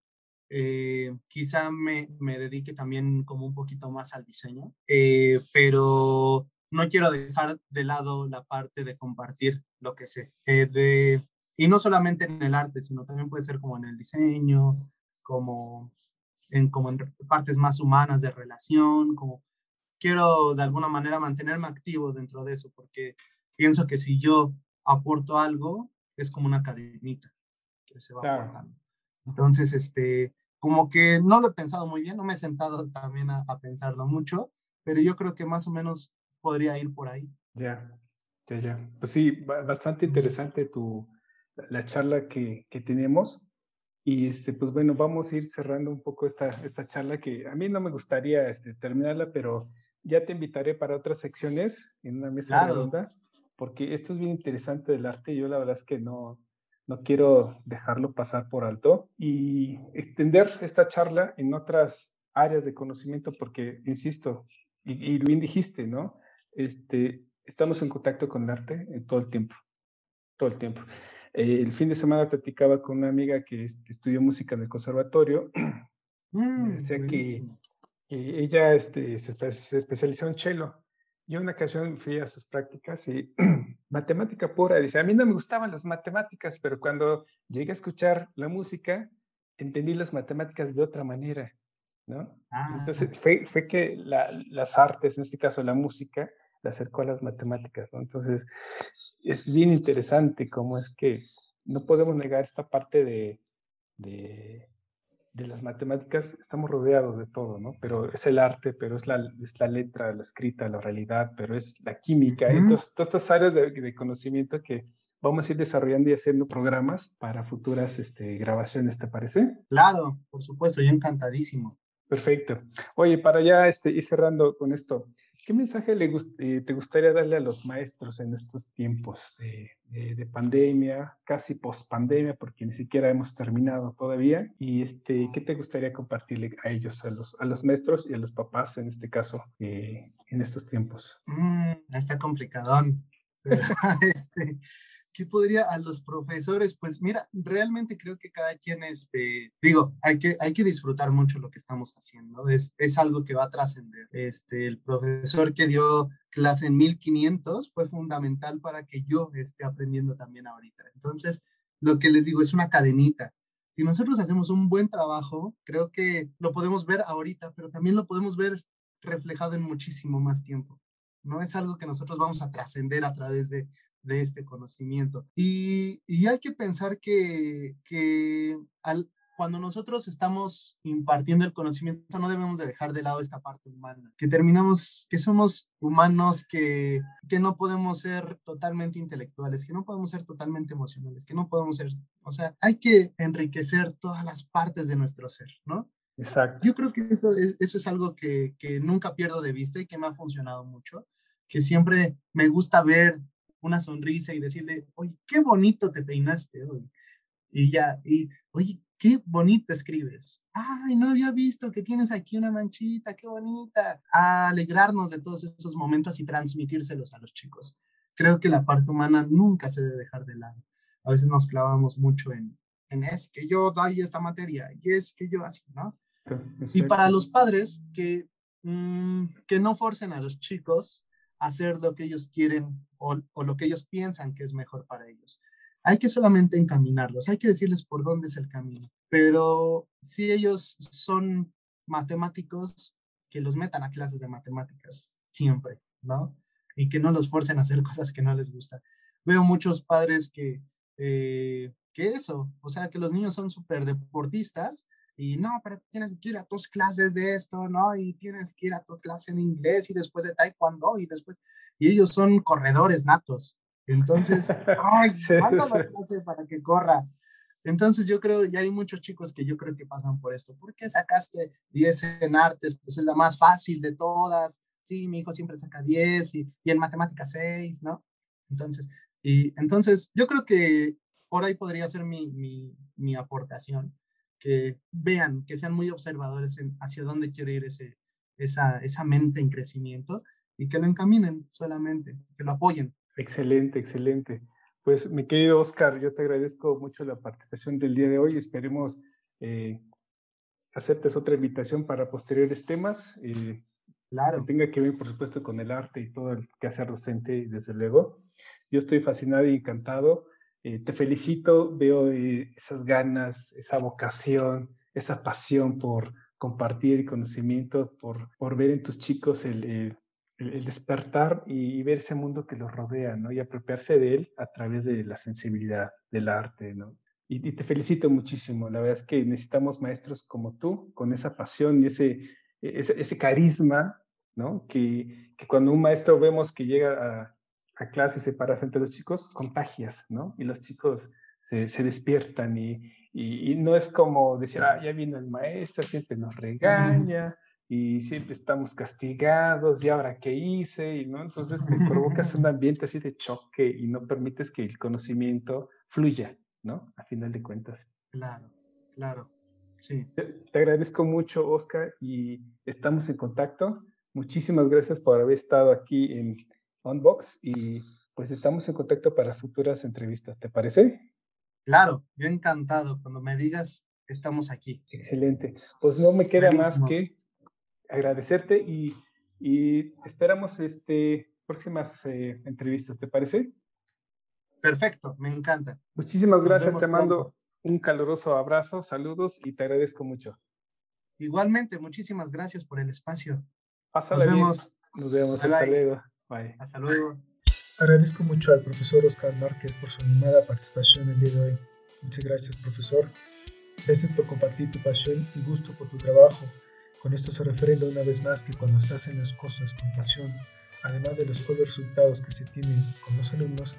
eh, quizá me, me, dedique también como un poquito más al diseño, eh, pero no quiero dejar de lado la parte de compartir lo que sé. Eh, de, y no solamente en el arte, sino también puede ser como en el diseño, como en como en partes más humanas de relación, como quiero de alguna manera mantenerme activo dentro de eso, porque pienso que si yo aporto algo, es como una cadenita que se va aportando. Entonces, este, como que no lo he pensado muy bien, no me he sentado también a, pensarlo mucho, pero yo creo que más o menos podría ir por ahí. Ya, ya, ya. Pues sí, bastante interesante tu, la charla que, que tenemos. Y este, pues bueno, vamos a ir cerrando un poco esta, esta charla que a mí no me gustaría este, terminarla, pero ya te invitaré para otras secciones en una mesa redonda, porque esto es bien interesante del arte. Yo la verdad es que no, no quiero dejarlo pasar por alto y extender esta charla en otras áreas de conocimiento, porque, insisto, y, bien dijiste, ¿no? Este, estamos en contacto con el arte en todo el tiempo, todo el tiempo. Eh, el fin de semana platicaba con una amiga que, estudió música en el conservatorio. Mm, decía que, ella este, se, especializó en cello. Yo una ocasión fui a sus prácticas y matemática pura. Dice, a mí no me gustaban las matemáticas, pero cuando llegué a escuchar la música, entendí las matemáticas de otra manera. ¿no? Ah. Entonces fue, fue que las artes, en este caso la música, la acercó a las matemáticas. ¿no? Entonces, es bien interesante cómo es que no podemos negar esta parte de, de, las matemáticas, estamos rodeados de todo, ¿no? Pero es el arte, pero es la, es la letra, la escrita, la realidad, pero es la química, todas estas áreas de, conocimiento que vamos a ir desarrollando y haciendo programas para futuras este, grabaciones, ¿te parece? Claro, por supuesto, yo encantadísimo. Perfecto. Oye, para ya este, ir cerrando con esto, ¿Qué mensaje eh, te gustaría darle a los maestros en estos tiempos de, pandemia, casi post-pandemia, porque ni siquiera hemos terminado todavía? ¿Y este, qué te gustaría compartirle a ellos, a los, a los maestros y a los papás en este caso, eh, en estos tiempos? Mm, está complicadón. este, ¿qué podría a los profesores? Pues mira, realmente creo que cada quien, este, digo, hay que, hay que disfrutar mucho lo que estamos haciendo, es, es algo que va a trascender. Este, el profesor que dio clase en 1500 fue fundamental para que yo esté aprendiendo también ahorita. Entonces, lo que les digo es una cadenita. Si nosotros hacemos un buen trabajo, creo que lo podemos ver ahorita, pero también lo podemos ver reflejado en muchísimo más tiempo. No es algo que nosotros vamos a trascender a través de, de este conocimiento. Y, y hay que pensar que, que al, cuando nosotros estamos impartiendo el conocimiento, no debemos de dejar de lado esta parte humana, que terminamos, que somos humanos, que, que no podemos ser totalmente intelectuales, que no podemos ser totalmente emocionales, que no podemos ser, o sea, hay que enriquecer todas las partes de nuestro ser, ¿no? Exacto. Yo creo que eso es, eso es algo que, que nunca pierdo de vista y que me ha funcionado mucho, que siempre me gusta ver una sonrisa y decirle, oye, qué bonito te peinaste hoy. Y ya, y, oye, qué bonito escribes. Ay, no había visto que tienes aquí una manchita, qué bonita. A alegrarnos de todos esos momentos y transmitírselos a los chicos. Creo que la parte humana nunca se debe dejar de lado. A veces nos clavamos mucho en, en es que yo doy esta materia y es que yo así, ¿no? Y para los padres que, mm, que no forcen a los chicos hacer lo que ellos quieren o, lo que ellos piensan que es mejor para ellos. Hay que solamente encaminarlos, hay que decirles por dónde es el camino. Pero si ellos son matemáticos, que los metan a clases de matemáticas siempre, ¿no? Y que no los forcen a hacer cosas que no les gusta. Veo muchos padres que, eh, que eso, o sea, que los niños son súper deportistas, y no, pero tienes que ir a tus clases de esto, ¿no? Y tienes que ir a tu clase de inglés y después de taekwondo y después, y ellos son corredores natos. Entonces, ay, manda la clase para que corra. Entonces yo creo, y hay muchos chicos que yo creo que pasan por esto. ¿Por qué sacaste 10 en artes? Pues es la más fácil de todas. Sí, mi hijo siempre saca 10 y, y en matemáticas 6, ¿no? Entonces, y entonces yo creo que por ahí podría ser mi, mi, mi aportación que vean, que sean muy observadores en hacia dónde quiere ir ese, esa, esa mente en crecimiento y que lo encaminen solamente, que lo apoyen. Excelente, excelente. Pues mi querido Oscar, yo te agradezco mucho la participación del día de hoy. Esperemos eh, aceptes otra invitación para posteriores temas. Eh, claro. Que tenga que ver, por supuesto, con el arte y todo el que hace docente, desde luego. Yo estoy fascinado y encantado eh, te felicito, veo eh, esas ganas, esa vocación, esa pasión por compartir conocimiento, por, por ver en tus chicos el, el, despertar y, ver ese mundo que los rodea, ¿no? Y apropiarse de él a través de la sensibilidad del arte, ¿no? Y, te felicito muchísimo. La verdad es que necesitamos maestros como tú, con esa pasión y ese, ese, ese carisma, ¿no? Que, que, cuando un maestro vemos que llega a, a clase y se para frente a los chicos, contagias, ¿no? Y los chicos se, se despiertan y, y, no es como decir, ah, ya vino el maestro, siempre nos regaña y siempre estamos castigados, ¿y ahora qué hice? Y, ¿no? Entonces te provocas un ambiente así de choque y no permites que el conocimiento fluya, ¿no? A final de cuentas. Claro, claro, sí. Te, agradezco mucho, Oscar, y estamos en contacto. Muchísimas gracias por haber estado aquí en Unbox y pues estamos en contacto para futuras entrevistas, ¿te parece? Claro, yo encantado. Cuando me digas, estamos aquí. Excelente. Pues no me queda más que agradecerte y, esperamos este, próximas eh, entrevistas, ¿te parece? Perfecto, me encanta. Muchísimas gracias, te mando un caluroso abrazo, saludos y te agradezco mucho. Igualmente, muchísimas gracias por el espacio. Nos vemos. Nos vemos. hasta luego. Bye. Hasta luego. Agradezco mucho al profesor Oscar Márquez por su animada participación el día de hoy. Muchas gracias, profesor. Gracias por compartir tu pasión y gusto por tu trabajo con esto se refiere una vez más que cuando se hacen las cosas con pasión, además de los buenos resultados que se tienen con los alumnos,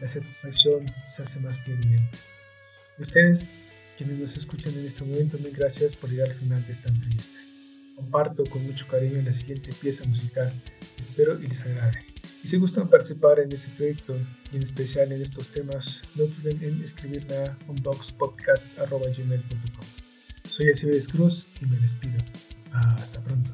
la satisfacción se hace más que evidente. Y ustedes, quienes nos escuchan en este momento, mil gracias por llegar al final de esta entrevista. Comparto con mucho cariño la siguiente pieza musical, espero y les agrade. Y si gustan participar en este proyecto y en especial en estos temas, no duden en escribirme a unboxpodcast.gmail.com. Soy Asibeles Cruz y me despido. Hasta pronto.